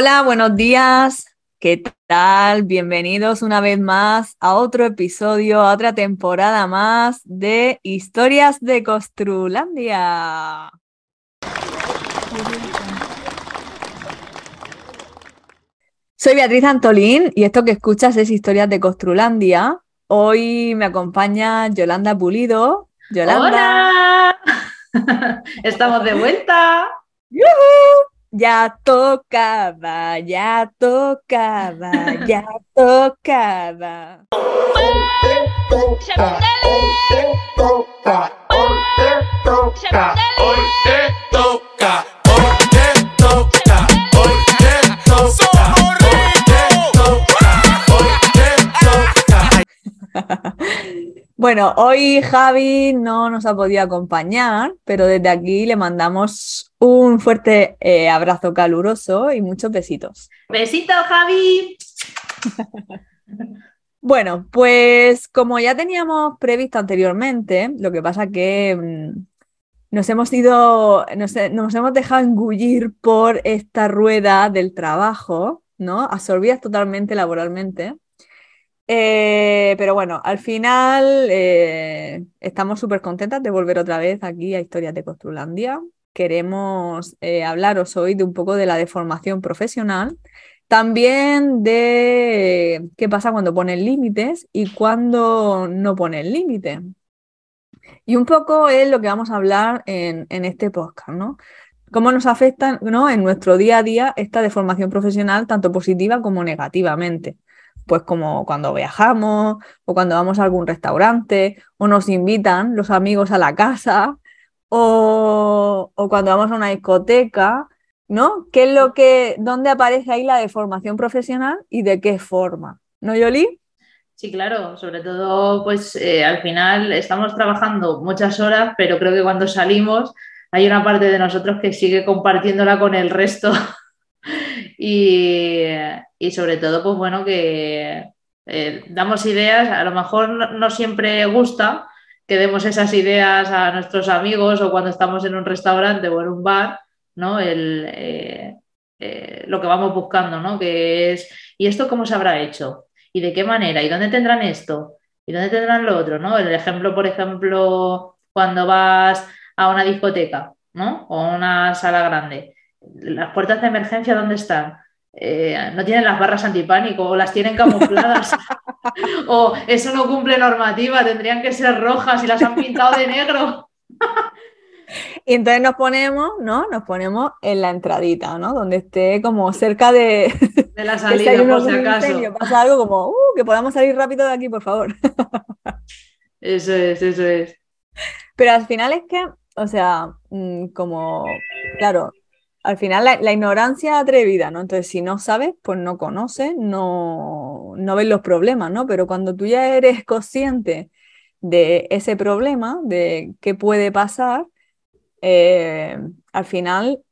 Hola, buenos días. ¿Qué tal? Bienvenidos una vez más a otro episodio, a otra temporada más de Historias de Costrulandia. Soy Beatriz Antolín y esto que escuchas es Historias de Costrulandia. Hoy me acompaña Yolanda Pulido. Yolanda. ¡Hola! Estamos de vuelta. Ya tocaba, ya tocaba, ya tocaba. Bueno, hoy Javi no nos ha podido acompañar, pero desde aquí le mandamos un fuerte eh, abrazo caluroso y muchos besitos. Besitos, Javi. bueno, pues como ya teníamos previsto anteriormente, lo que pasa que mm, nos hemos ido, nos, nos hemos dejado engullir por esta rueda del trabajo, ¿no? Absorbidas totalmente laboralmente. Eh, pero bueno, al final eh, estamos súper contentas de volver otra vez aquí a Historias de Costrulandia. Queremos eh, hablaros hoy de un poco de la deformación profesional, también de qué pasa cuando ponen límites y cuando no ponen límite. Y un poco es lo que vamos a hablar en, en este podcast, ¿no? Cómo nos afecta ¿no? en nuestro día a día esta deformación profesional, tanto positiva como negativamente pues como cuando viajamos o cuando vamos a algún restaurante o nos invitan los amigos a la casa o, cuando vamos a una discoteca, ¿no? ¿Qué es lo que, dónde aparece ahí la deformación profesional y de qué forma? ¿No, Yoli? Sí, claro, sobre todo, pues eh, al final estamos trabajando muchas horas, pero creo que cuando salimos hay una parte de nosotros que sigue compartiéndola con el resto y, sobre todo, pues bueno, que eh, damos ideas, a lo mejor no, siempre gusta que demos esas ideas a nuestros amigos o cuando estamos en un restaurante o en un bar, ¿no? El, eh, eh, lo que vamos buscando, ¿no? Que es, ¿y esto cómo se habrá hecho? ¿Y de qué manera? ¿Y dónde tendrán esto? ¿Y dónde tendrán lo otro? ¿no? El ejemplo, por ejemplo, cuando vas a una discoteca, ¿no? O a una sala grande las puertas de emergencia, ¿dónde están? Eh, no tienen las barras antipánico o las tienen camufladas o eso no cumple normativa, tendrían que ser rojas y las han pintado de negro. Y entonces nos ponemos, ¿no? Nos ponemos en la entradita, ¿no? Donde esté como cerca de, de la salida, por si acaso. pasa algo como, uh, que podamos salir rápido de aquí, por favor. Eso es, eso es. Pero al final es que, o sea, mm, como, claro, al final la, ignorancia atrevida, ¿no? Entonces, si no sabes, pues no conoces, no, no ves los problemas, ¿no? Pero cuando tú ya eres consciente de ese problema, de qué puede pasar, eh, al final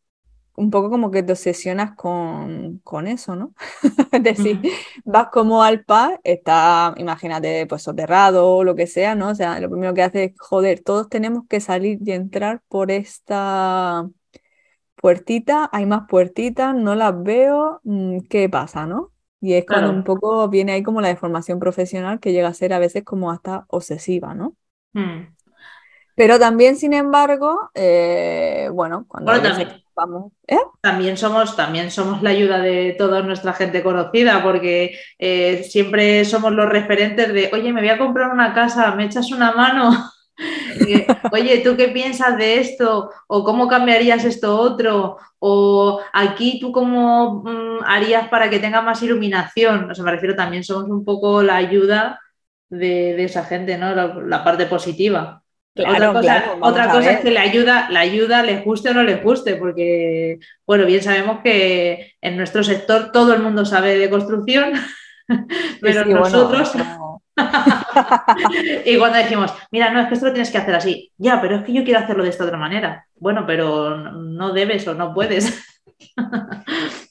un poco como que te obsesionas con, eso, ¿no? es decir, vas como al par, está, imagínate, pues soterrado o lo que sea, ¿no? O sea, lo primero que hace es, joder, todos tenemos que salir y entrar por esta puertitas, hay más puertitas, no las veo, mm, ¿qué pasa, no? Y es cuando un poco viene ahí como la deformación profesional que llega a ser a veces como hasta obsesiva, ¿no? Hmm. Pero también, sin embargo, eh, bueno, cuando también, vamos, ¿eh? también, somos, también somos la ayuda de toda nuestra gente conocida, porque eh, siempre somos los referentes de, oye, me voy a comprar una casa, ¿me echas una mano? Oye, ¿tú qué piensas de esto? ¿O cómo cambiarías esto otro? ¿O aquí tú cómo mm, harías para que tenga más iluminación? O sea, me refiero también, somos un poco la ayuda de, esa gente, ¿no? La, parte positiva. otra cosa, es que la ayuda, la ayuda les guste o no les guste, porque, bueno, bien sabemos que en nuestro sector todo el mundo sabe de construcción, pero nosotros... y cuando decimos, mira, no, es que esto lo tienes que hacer así, ya, pero es que yo quiero hacerlo de esta otra manera. Bueno, pero no debes o no puedes.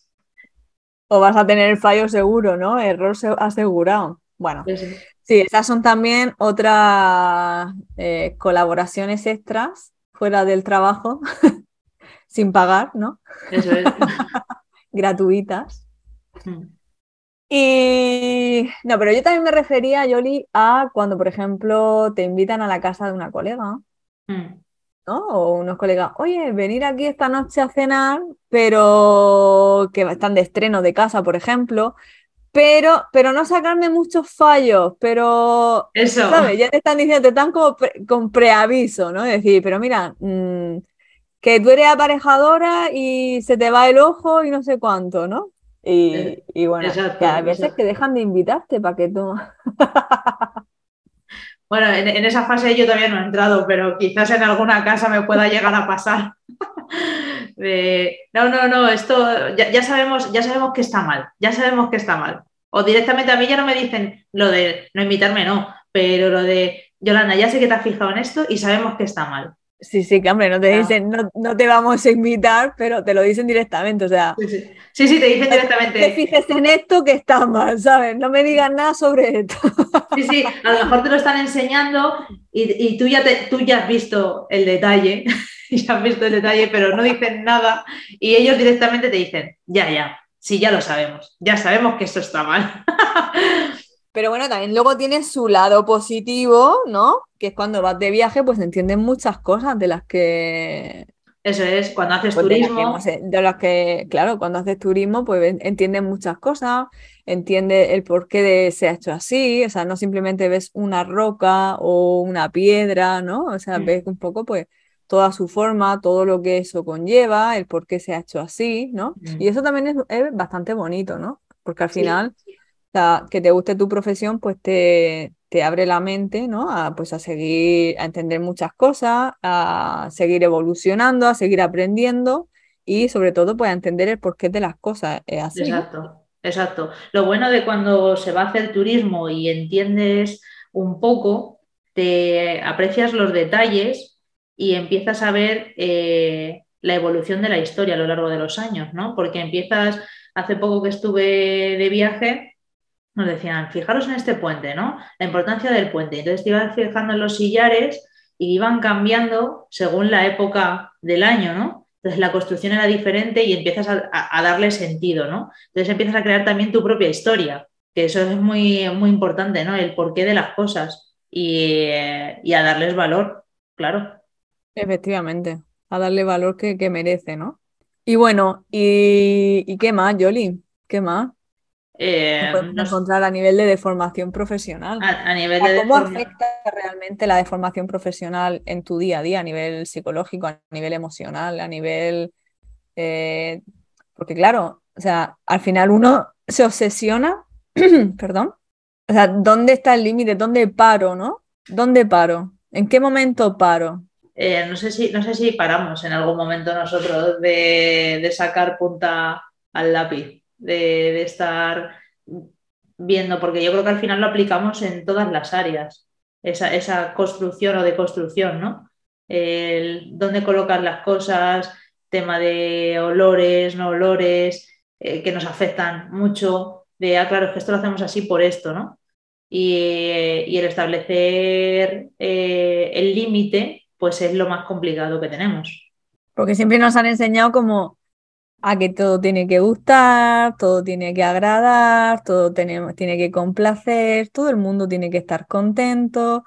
o vas a tener el fallo seguro, ¿no? Error asegurado. Bueno, sí, esas son también otras eh, colaboraciones extras fuera del trabajo, sin pagar, ¿no? Eso es. gratuitas. Mm. Y no, pero yo también me refería, Yoli, a cuando, por ejemplo, te invitan a la casa de una colega, mm. ¿no? O unos colegas, oye, venir aquí esta noche a cenar, pero que están de estreno de casa, por ejemplo, pero, pero no sacarme muchos fallos, pero, Eso. ¿sabes? Ya te están diciendo, te están como con preaviso, ¿no? Es decir, pero mira, mm, que tú eres aparejadora y se te va el ojo y no sé cuánto, ¿no? Y, eh, y bueno, que a veces que dejan de invitarte para que tú... bueno, en, esa fase yo todavía no he entrado, pero quizás en alguna casa me pueda llegar a pasar. no, no, no, esto ya, sabemos, ya sabemos que está mal, ya sabemos que está mal. O directamente a mí ya no me dicen lo de no invitarme, no, pero lo de Yolanda, ya sé que te has fijado en esto y sabemos que está mal. Sí, sí, que hombre, no te dicen, no, te vamos a invitar, pero te lo dicen directamente, o sea. Sí, sí, te dicen directamente. Te fijes en esto que está mal, ¿sabes? No me digas nada sobre esto. Sí, sí, a lo mejor te lo están enseñando y, tú, ya te, tú ya has visto el detalle, ya has visto el detalle, pero no dicen nada y ellos directamente te dicen, ya, ya, sí, ya lo sabemos, ya sabemos que esto está mal. Pero bueno, también luego tiene su lado positivo, ¿no? Que es cuando vas de viaje, pues entiendes muchas cosas de las que... Eso es, cuando haces pues turismo. De las, que, claro, cuando haces turismo, pues entiendes muchas cosas, entiendes el porqué de se ha hecho así, o sea, no simplemente ves una roca o una piedra, ¿no? O sea, mm. ves un poco, pues, toda su forma, todo lo que eso conlleva, el por qué se ha hecho así, ¿no? Mm. Y eso también es, bastante bonito, ¿no? Porque al final que te guste tu profesión, pues te, te abre la mente, ¿no? A, pues a seguir, a entender muchas cosas, a seguir evolucionando, a seguir aprendiendo y sobre todo, pues a entender el porqué de las cosas. exacto, exacto. Lo bueno de cuando se va a hacer turismo y entiendes un poco, te aprecias los detalles y empiezas a ver eh, la evolución de la historia a lo largo de los años, ¿no? Porque empiezas, hace poco que estuve de viaje, nos decían, fijaros en este puente, ¿no? La importancia del puente. Entonces te ibas fijando en los sillares y iban cambiando según la época del año, ¿no? Entonces la construcción era diferente y empiezas a, darle sentido, ¿no? Entonces empiezas a crear también tu propia historia, que eso es muy, muy importante, ¿no? El porqué de las cosas y, a darles valor, claro. Efectivamente, a darle valor que, merece, ¿no? Y bueno, ¿y, ¿y qué más, Yoli? ¿Qué más? Eh, encontrar a nivel de deformación profesional. A, nivel ¿Cómo afecta realmente la deformación profesional en tu día a día, a nivel psicológico, a nivel emocional, a nivel... Eh, porque claro, o sea, al final uno se obsesiona, perdón, o sea, ¿dónde está el límite? ¿Dónde paro, no? ¿Dónde paro? ¿En qué momento paro? Eh, no, sé si, no sé si paramos en algún momento nosotros de, de sacar punta al lápiz de, estar viendo, porque yo creo que al final lo aplicamos en todas las áreas, esa, construcción o deconstrucción, ¿no? El, dónde colocar las cosas, tema de olores, no olores, eh, que nos afectan mucho, de, ah, claro, es que esto lo hacemos así por esto, ¿no? Y, el establecer eh, el límite, pues es lo más complicado que tenemos. Porque siempre nos han enseñado como a que todo tiene que gustar, todo tiene que agradar, todo tiene, tiene que complacer, todo el mundo tiene que estar contento,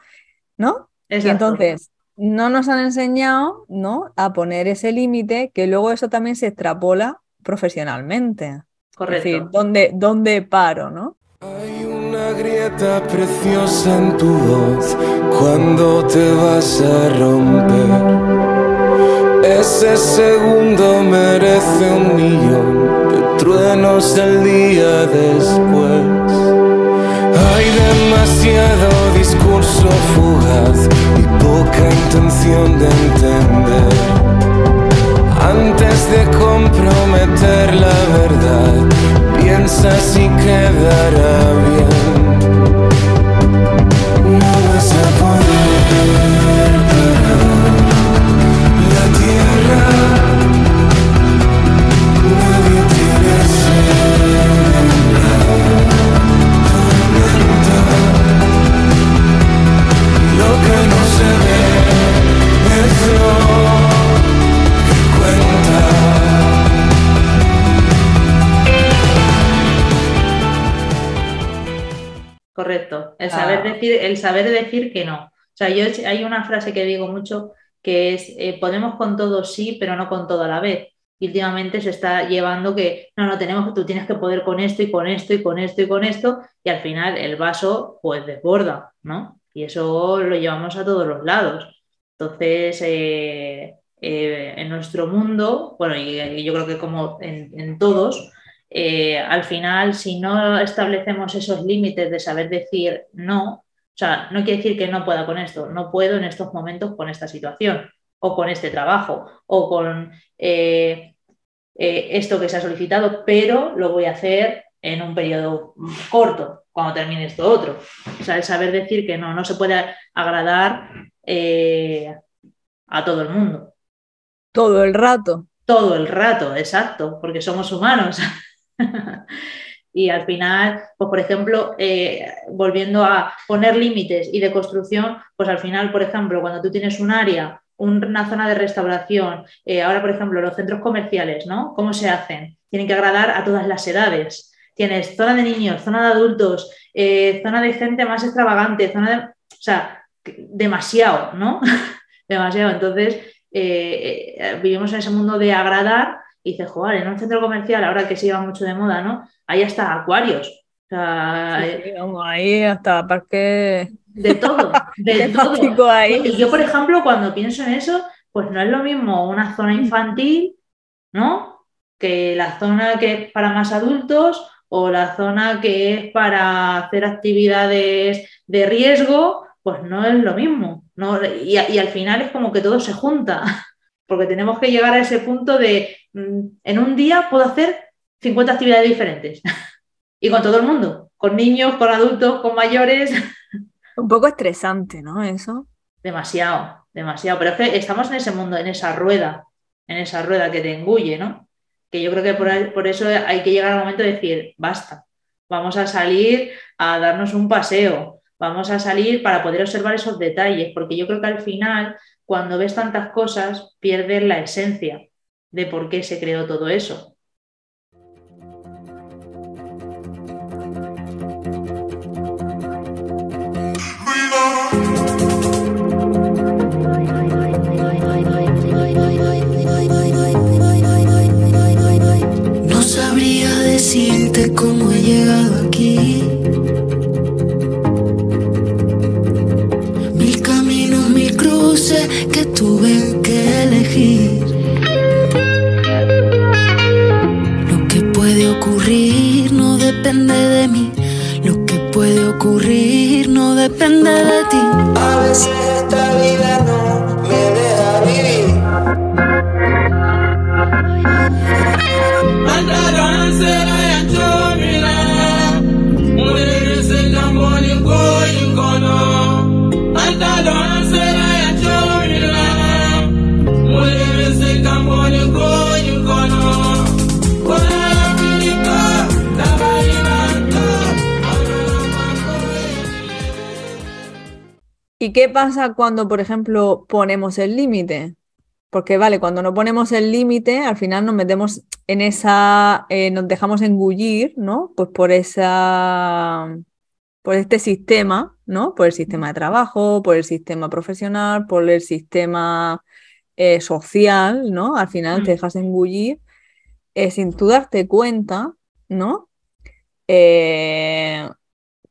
¿no? Y entonces no nos han enseñado, ¿no? A poner ese límite que luego eso también se extrapola profesionalmente. Correcto. Es decir, ¿dónde, dónde paro, no? Hay una grieta preciosa en tu voz cuando te vas a romper. Ese segundo merece un millón de truenos el día después. Hay demasiado discurso fugaz y poca intención de entender. Antes de comprometer la verdad, piensa si quedará bien. No vas a poder. Saber decir, el saber decir que no. O sea, yo hay una frase que digo mucho que es eh, podemos con todo sí, pero no con todo a la vez. Y últimamente se está llevando que no, no tenemos, tú tienes que poder con esto y con esto y con esto y con esto, y al final el vaso pues desborda, ¿no? Y eso lo llevamos a todos los lados. Entonces, eh, eh, en nuestro mundo, bueno, y, yo creo que como en, todos, eh, al final, si no establecemos esos límites de saber decir no, o sea, no quiere decir que no pueda con esto, no puedo en estos momentos con esta situación, o con este trabajo, o con esto que se ha solicitado, pero lo voy a hacer en un periodo corto, cuando termine esto otro. O sea, el saber decir que no, no se puede agradar a todo el mundo. Todo el rato. Todo el rato, exacto, porque somos humanos. y al final, pues por ejemplo, eh, volviendo a poner límites y de construcción, pues al final, por ejemplo, cuando tú tienes un área, una zona de restauración, eh, ahora por ejemplo los centros comerciales, ¿no? ¿Cómo se hacen? Tienen que agradar a todas las edades. Tienes zona de niños, zona de adultos, eh, zona de gente más extravagante, zona de... O sea, demasiado, ¿no? demasiado. Entonces, vivimos en ese mundo de agradar y dices, joder, en un centro comercial, ahora que se lleva mucho de moda, ¿no? Hay hasta acuarios. O sea, eh, ahí hasta parque. De todo, de todo. Ahí. Y yo, por ejemplo, cuando pienso en eso, pues no es lo mismo una zona infantil, ¿no? Que la zona que es para más adultos o la zona que es para hacer actividades de riesgo, pues no es lo mismo. Y, al final es como que todo se junta, porque tenemos que llegar a ese punto de, mm, en un día puedo hacer 50 actividades diferentes. y con todo el mundo, con niños, con adultos, con mayores. Un poco estresante, ¿no? Eso. Demasiado, demasiado. Pero es que estamos en ese mundo, en esa rueda, en esa rueda que te engulle, ¿no? Que yo creo que por, por eso hay que llegar al momento de decir, basta, vamos a salir a darnos un paseo, vamos a salir para poder observar esos detalles, porque yo creo que al final, cuando ves tantas cosas, pierdes la esencia de por qué se creó todo eso. No sabría decirte cómo he llegado aquí depende de ti. A veces esta vida no ¿Y qué pasa cuando, por ejemplo, ponemos el límite? Porque, vale, cuando no ponemos el límite, al final nos metemos en esa, eh, nos dejamos engullir, ¿no? Pues por esa, por este sistema, ¿no? Por el sistema de trabajo, por el sistema profesional, por el sistema eh, social, ¿no? Al final te mm. dejas engullir eh, sin tú darte cuenta, ¿no?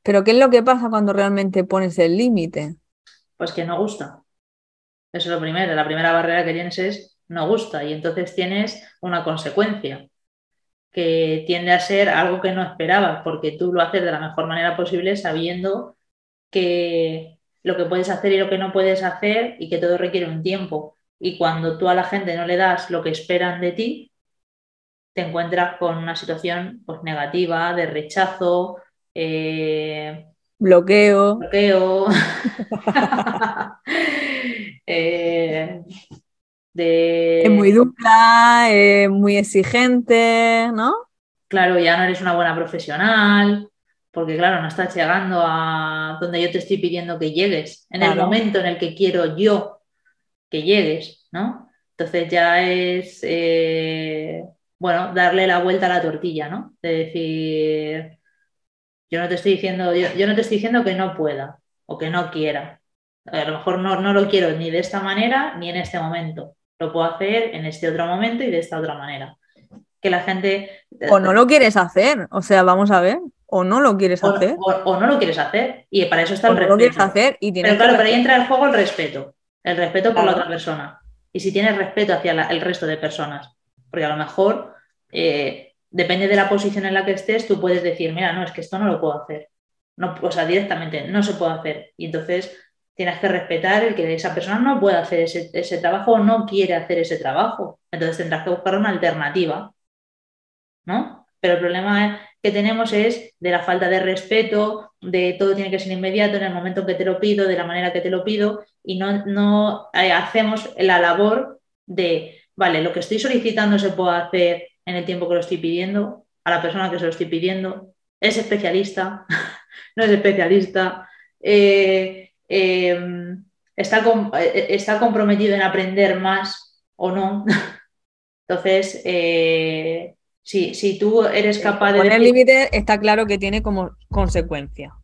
pero ¿qué es lo que pasa cuando realmente pones el límite? Pues que no gusta. Eso es lo primero. La primera barrera que tienes es no gusta y entonces tienes una consecuencia que tiende a ser algo que no esperabas porque tú lo haces de la mejor manera posible sabiendo que lo que puedes hacer y lo que no puedes hacer y que todo requiere un tiempo. Y cuando tú a la gente no le das lo que esperan de ti, te encuentras con una situación pues, negativa, de rechazo, eh, Bloqueo. Bloqueo. Eh, es muy dura, es muy exigente, ¿no? Claro, ya no eres una buena profesional, porque claro, no estás llegando a donde yo te estoy pidiendo que llegues, en el momento en el que quiero yo que llegues, ¿no? Entonces ya es, eh, bueno, darle la vuelta a la tortilla, ¿no? De decir, Yo no te estoy diciendo, yo, no te estoy diciendo que no pueda o que no quiera. A lo mejor no, no lo quiero ni de esta manera ni en este momento. Lo puedo hacer en este otro momento y de esta otra manera. Que la gente. O no lo quieres hacer. O sea, vamos a ver. O no lo quieres hacer. O, no lo quieres hacer. Y para eso está el respeto. No lo quieres hacer y Pero claro, pero ahí entra el juego el respeto. El respeto por la otra persona. Y si tienes respeto hacia el resto de personas. Porque a lo mejor, eh, depende de la posición en la que estés, tú puedes decir, mira, no, es que esto no lo puedo hacer. No, o sea, directamente no se puede hacer. Y entonces tienes que respetar el que esa persona no puede hacer ese, ese trabajo o no quiere hacer ese trabajo. Entonces tendrás que buscar una alternativa. ¿No? Pero el problema que tenemos es de la falta de respeto, de todo tiene que ser inmediato en el momento en que te lo pido, de la manera que te lo pido, y no, no eh, hacemos la labor de, vale, lo que estoy solicitando se puede hacer en el tiempo que lo estoy pidiendo, a la persona que se lo estoy pidiendo, es especialista, no es especialista, eh, em, está, eh, está comprometido en aprender más o no. Entonces, si, si, tú eres capaz de... Poner límite está claro que tiene como consecuencia.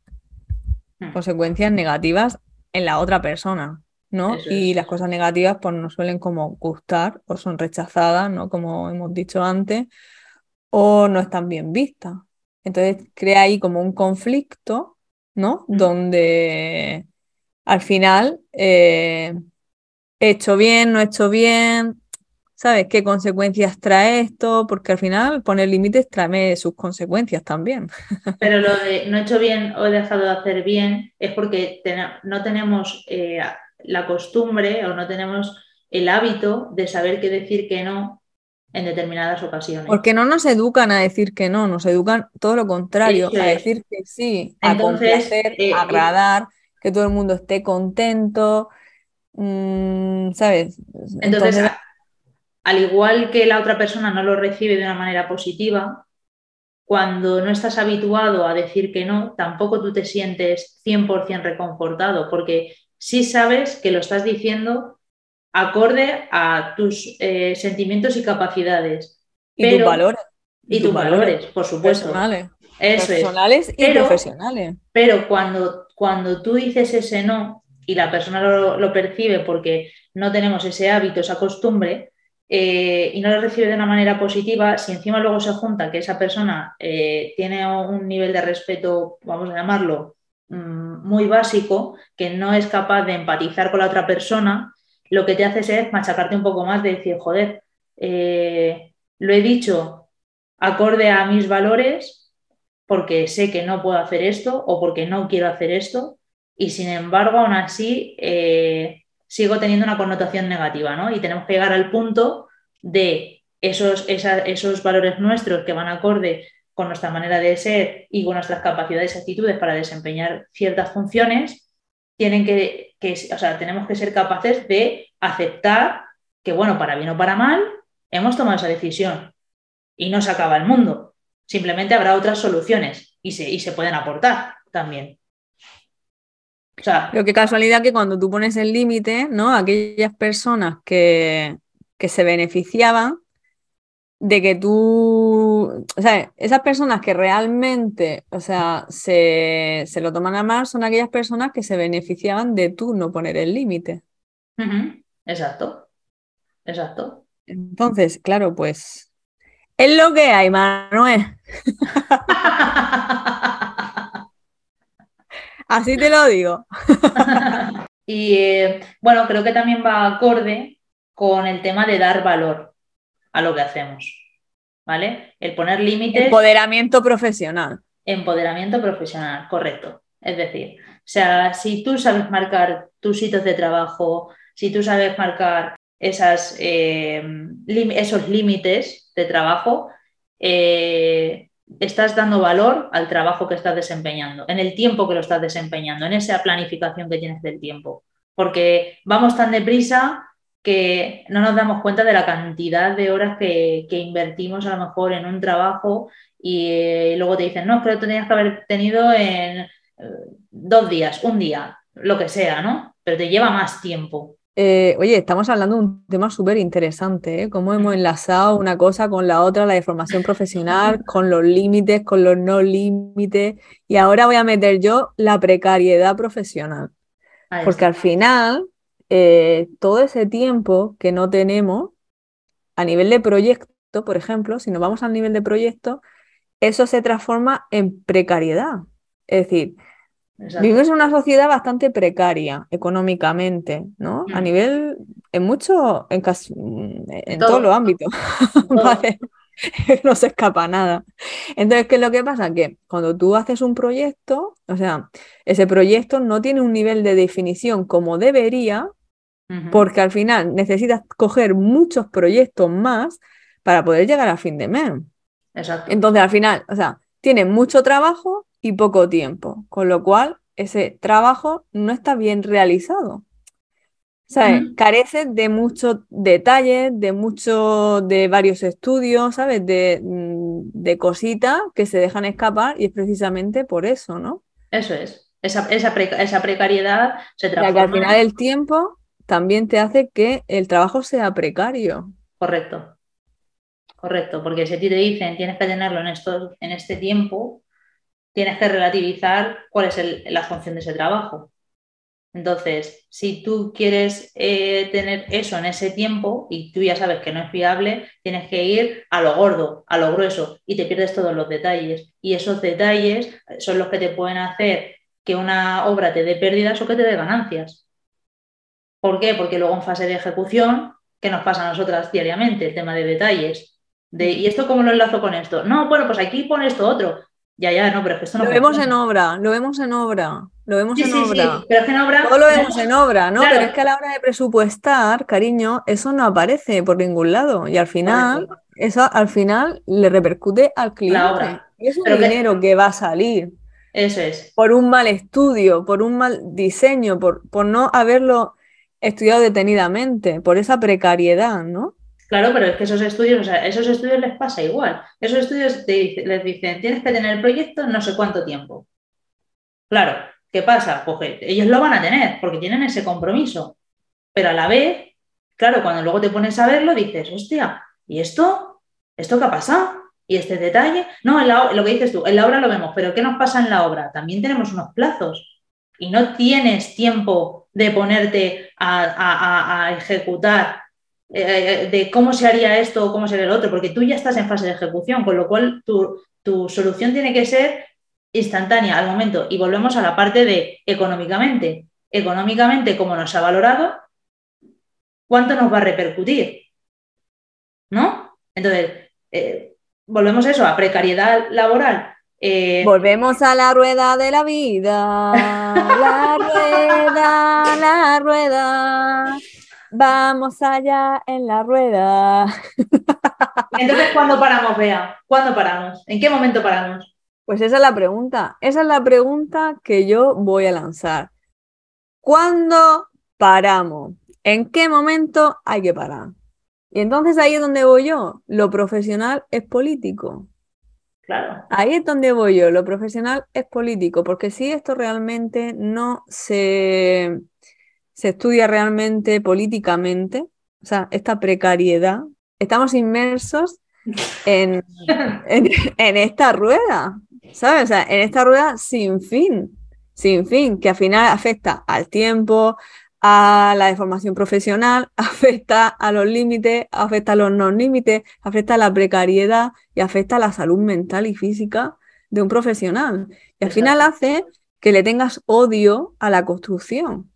Hmm. Consecuencias negativas en la otra persona, ¿no? y las cosas negativas pues no suelen como gustar o son rechazadas, ¿no? Como hemos dicho antes, o no están bien vistas. Entonces crea ahí como un conflicto, ¿no? Mm. Donde al final eh, he hecho bien, no he hecho bien, ¿sabes? ¿Qué consecuencias trae esto? Porque al final poner límites trae sus consecuencias también. Pero lo de no he hecho bien o he dejado de hacer bien es porque no tenemos eh, la costumbre o no tenemos el hábito de saber qué decir que no en determinadas ocasiones. Porque no nos educan a decir que no, nos educan todo lo contrario, a decir que sí, a complacer, eh, a agradar, que todo el mundo esté contento, mm, ¿sabes? Entonces al igual que la otra persona no lo recibe de una manera positiva, cuando no estás habituado a decir que no, tampoco tú te sientes 100% reconfortado, porque sí sabes que lo estás diciendo acorde a tus eh, sentimientos y capacidades. Y tus valores. Y, tus valores, por supuesto. Personales. personales y profesionales. Pero cuando, cuando tú dices ese no y la persona lo percibe porque no tenemos ese hábito, esa costumbre, eh, y no lo recibe de una manera positiva, si encima luego se junta que esa persona eh, tiene un nivel de respeto, vamos a llamarlo, muy básico, que no es capaz de empatizar con la otra persona, lo que te hace es machacarte un poco más de decir, joder, eh, lo he dicho acorde a mis valores porque sé que no puedo hacer esto o porque no quiero hacer esto y sin embargo aún así sigo teniendo una connotación negativa, ¿no? Y tenemos que llegar al punto de esos, esos valores nuestros que van acorde con nuestra manera de ser y con nuestras capacidades y actitudes para desempeñar ciertas funciones, tienen que, o sea, tenemos que ser capaces de aceptar que, bueno, para bien o para mal, hemos tomado esa decisión y no se acaba el mundo. Simplemente habrá otras soluciones y se, y se pueden aportar también. Pero qué casualidad que cuando tú pones el límite, ¿no? Aquellas personas que, se beneficiaban de que tú, o sea, esas personas que realmente, o sea, se, lo toman a mal son aquellas personas que se beneficiaban de tú no poner el límite. Exacto, exacto. Entonces, claro, pues es lo que hay, Manuel. Así te lo digo. y eh, bueno, creo que también va acorde con el tema de dar valor a lo que hacemos. ¿Vale? El poner límites. Empoderamiento profesional. Empoderamiento profesional, correcto. Es decir, o sea, si tú sabes marcar tus sitios de trabajo, si tú sabes marcar esas, eh, esos límites de trabajo, eh, estás dando valor al trabajo que estás desempeñando, en el tiempo que lo estás desempeñando, en esa planificación que tienes del tiempo. Porque vamos tan deprisa que no nos damos cuenta de la cantidad de horas que, invertimos a lo mejor en un trabajo y eh, luego te dicen, no, lo tenías que haber tenido en eh, dos días, un día, lo que sea, ¿no? Pero te lleva más tiempo. eh, oye, estamos hablando de un tema súper interesante, ¿eh? Cómo hemos enlazado una cosa con la otra, la de formación profesional, con los límites, con los no límites. Y ahora voy a meter yo la precariedad profesional. Porque al final, eh, todo ese tiempo que no tenemos a nivel de proyecto, por ejemplo, si nos vamos al nivel de proyecto, eso se transforma en precariedad. Es decir, Vivimos en una sociedad bastante precaria económicamente, ¿no? A mm. nivel, en mucho, en, casi, en todos los ámbitos, no se escapa nada. Entonces, ¿qué es lo que pasa? Que cuando tú haces un proyecto, o sea, ese proyecto no tiene un nivel de definición como debería, porque al final necesitas coger muchos proyectos más para poder llegar a fin de mes. Exacto. Entonces, al final, o sea, tienes mucho trabajo y poco tiempo, con lo cual ese trabajo no está bien realizado. ¿Sabes? Carece de muchos detalles, de mucho, de varios estudios, ¿sabes? De, mm, cositas que se dejan escapar y es precisamente por eso, ¿no? Eso es. Esa, esa, precariedad se transforma. que al final el tiempo también te hace que el trabajo sea precario. Correcto. Correcto, porque si a ti te dicen tienes que tenerlo en, esto, en este tiempo, tienes que relativizar cuál es la función de ese trabajo. Entonces, si tú quieres eh, tener eso en ese tiempo y tú ya sabes que no es viable, tienes que ir a lo gordo, a lo grueso y te pierdes todos los detalles. Y esos detalles son los que te pueden hacer que una obra te dé pérdidas o que te dé ganancias. ¿Por qué? Porque luego en fase de ejecución, ¿qué nos pasa a nosotras diariamente? El tema de detalles. De, ¿Y esto cómo lo enlazo con esto? No, bueno, pues aquí pone esto otro. Ya, ya, no, pero es que esto no Lo vemos en obra, lo vemos en obra, lo vemos en obra. pero es que en obra. Todo lo vemos en obra, ¿no? Pero es que a la hora de presupuestar, cariño, eso no aparece por ningún lado. Y al final, eso al final le repercute al cliente. Y es un dinero que... va a salir. Eso es. Por un mal estudio, por un mal diseño, por, por no haberlo estudiado detenidamente, por esa precariedad, ¿no? Claro, pero es que esos estudios, o sea, esos estudios les pasa igual. Esos estudios les dicen, tienes que tener el proyecto no sé cuánto tiempo. Claro, ¿qué pasa? Pues ellos lo van a tener porque tienen ese compromiso. Pero a la vez, claro, cuando luego te pones a verlo, dices, hostia, ¿y esto? ¿Esto qué ha pasado? ¿Y este detalle? No, lo que dices tú, en la obra lo vemos, pero ¿qué nos pasa en la obra? También tenemos unos plazos y no tienes tiempo de ponerte a ejecutar eh, de cómo se haría esto o cómo sería el otro, porque tú ya estás en fase de ejecución, con lo cual tu, solución tiene que ser instantánea al momento. Y volvemos a la parte de económicamente. Económicamente, como nos ha valorado, ¿cuánto nos va a repercutir? ¿No? Entonces, eh, volvemos a eso, a precariedad laboral. Eh, volvemos a la rueda de la vida, la rueda, la rueda. Vamos allá en la rueda. Entonces, ¿cuándo paramos, Bea? ¿Cuándo paramos? ¿En qué momento paramos? Pues esa es la pregunta. Esa es la pregunta que yo voy a lanzar. ¿Cuándo paramos? ¿En qué momento hay que parar? Y entonces ahí es donde voy yo. Lo profesional es político. Claro. Ahí es donde voy yo. Lo profesional es político. Porque si esto realmente no se se estudia realmente políticamente, o sea, esta precariedad, estamos inmersos en, en, esta rueda, ¿sabes? O sea, en esta rueda sin fin, sin fin, que al final afecta al tiempo, a la deformación profesional, afecta a los límites, afecta a los no límites, afecta a la precariedad y afecta a la salud mental y física de un profesional. Y al final hace que le tengas odio a la construcción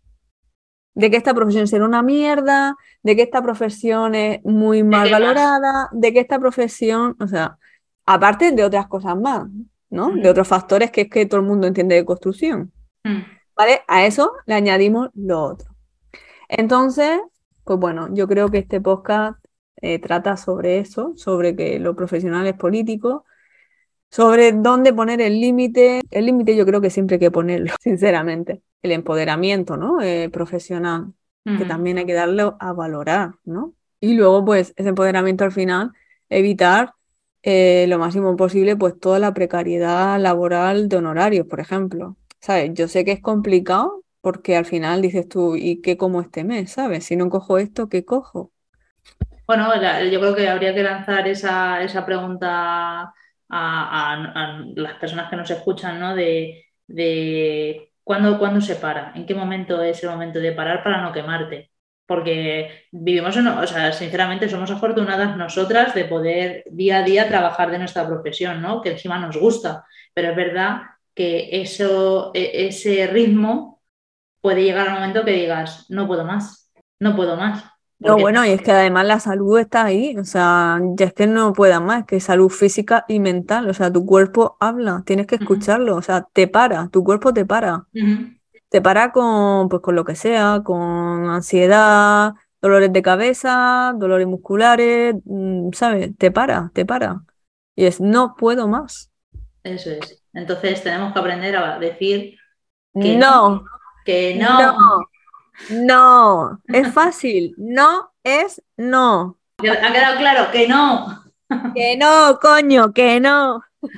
de que esta profesión será una mierda, de que esta profesión es muy mal valorada, de que esta profesión, o sea, aparte de otras cosas más, ¿no? De otros factores que es que todo el mundo entiende de construcción. Mm. ¿Vale? A eso le añadimos lo otro. Entonces, pues bueno, yo creo que este podcast eh, trata sobre eso, sobre que lo profesional es político, sobre dónde poner el límite. El límite yo creo que siempre hay que ponerlo, sinceramente el empoderamiento ¿no? Eh, profesional, que también hay que darle a valorar, ¿no? Y luego, pues, ese empoderamiento al final, evitar eh, lo máximo posible, pues, toda la precariedad laboral de honorarios, por ejemplo. ¿Sabes? Yo sé que es complicado, porque al final dices tú, ¿y qué como este mes? ¿Sabes? Si no cojo esto, ¿qué cojo? Bueno, yo creo que habría que lanzar esa, esa pregunta a, las personas que nos escuchan, ¿no? De, de ¿cuándo, ¿cuándo, se para, en qué momento es el momento de parar para no quemarte. Porque vivimos, en, o sea, sinceramente somos afortunadas nosotras de poder día a día trabajar de nuestra profesión, ¿no? Que encima nos gusta. Pero es verdad que eso, e, ese ritmo puede llegar al momento que digas, no puedo más, no puedo más. No, bueno, y es que además la salud está ahí, o sea, ya es que no puedas más, que salud física y mental, o sea, tu cuerpo habla, tienes que escucharlo, o sea, te para, tu cuerpo te para. Te para con, pues, con lo que sea, con ansiedad, dolores de cabeza, dolores musculares, mm, ¿sabes? Te para, te para. Y es, no puedo más. Eso es. Entonces tenemos que aprender a decir que no. que no. No, es fácil. No es no. Ha quedado claro que no. Que no, coño, que no.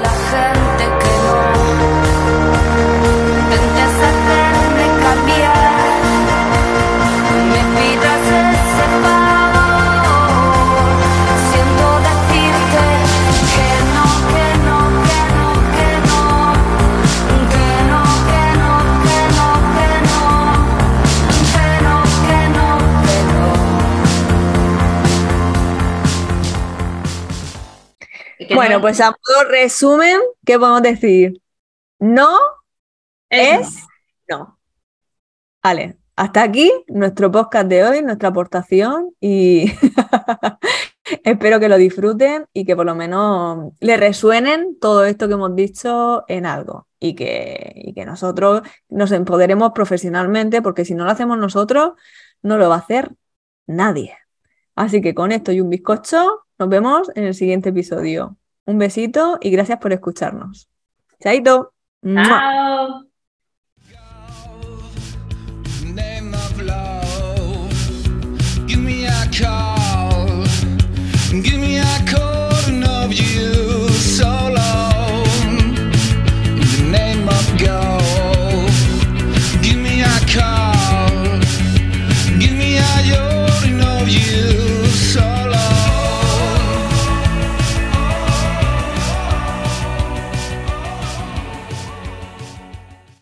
la gente que no. Bueno, pues a modo resumen, ¿qué podemos decir? No es, no. Vale, hasta aquí nuestro podcast de hoy, nuestra aportación y espero que lo disfruten y que por lo menos le resuenen todo esto que hemos dicho en algo y que, y que nosotros nos empoderemos profesionalmente porque si no lo hacemos nosotros, no lo va a hacer nadie. Así que con esto y un bizcocho, nos vemos en el siguiente episodio. Un besito y gracias por escucharnos. Chaito. Chao. car.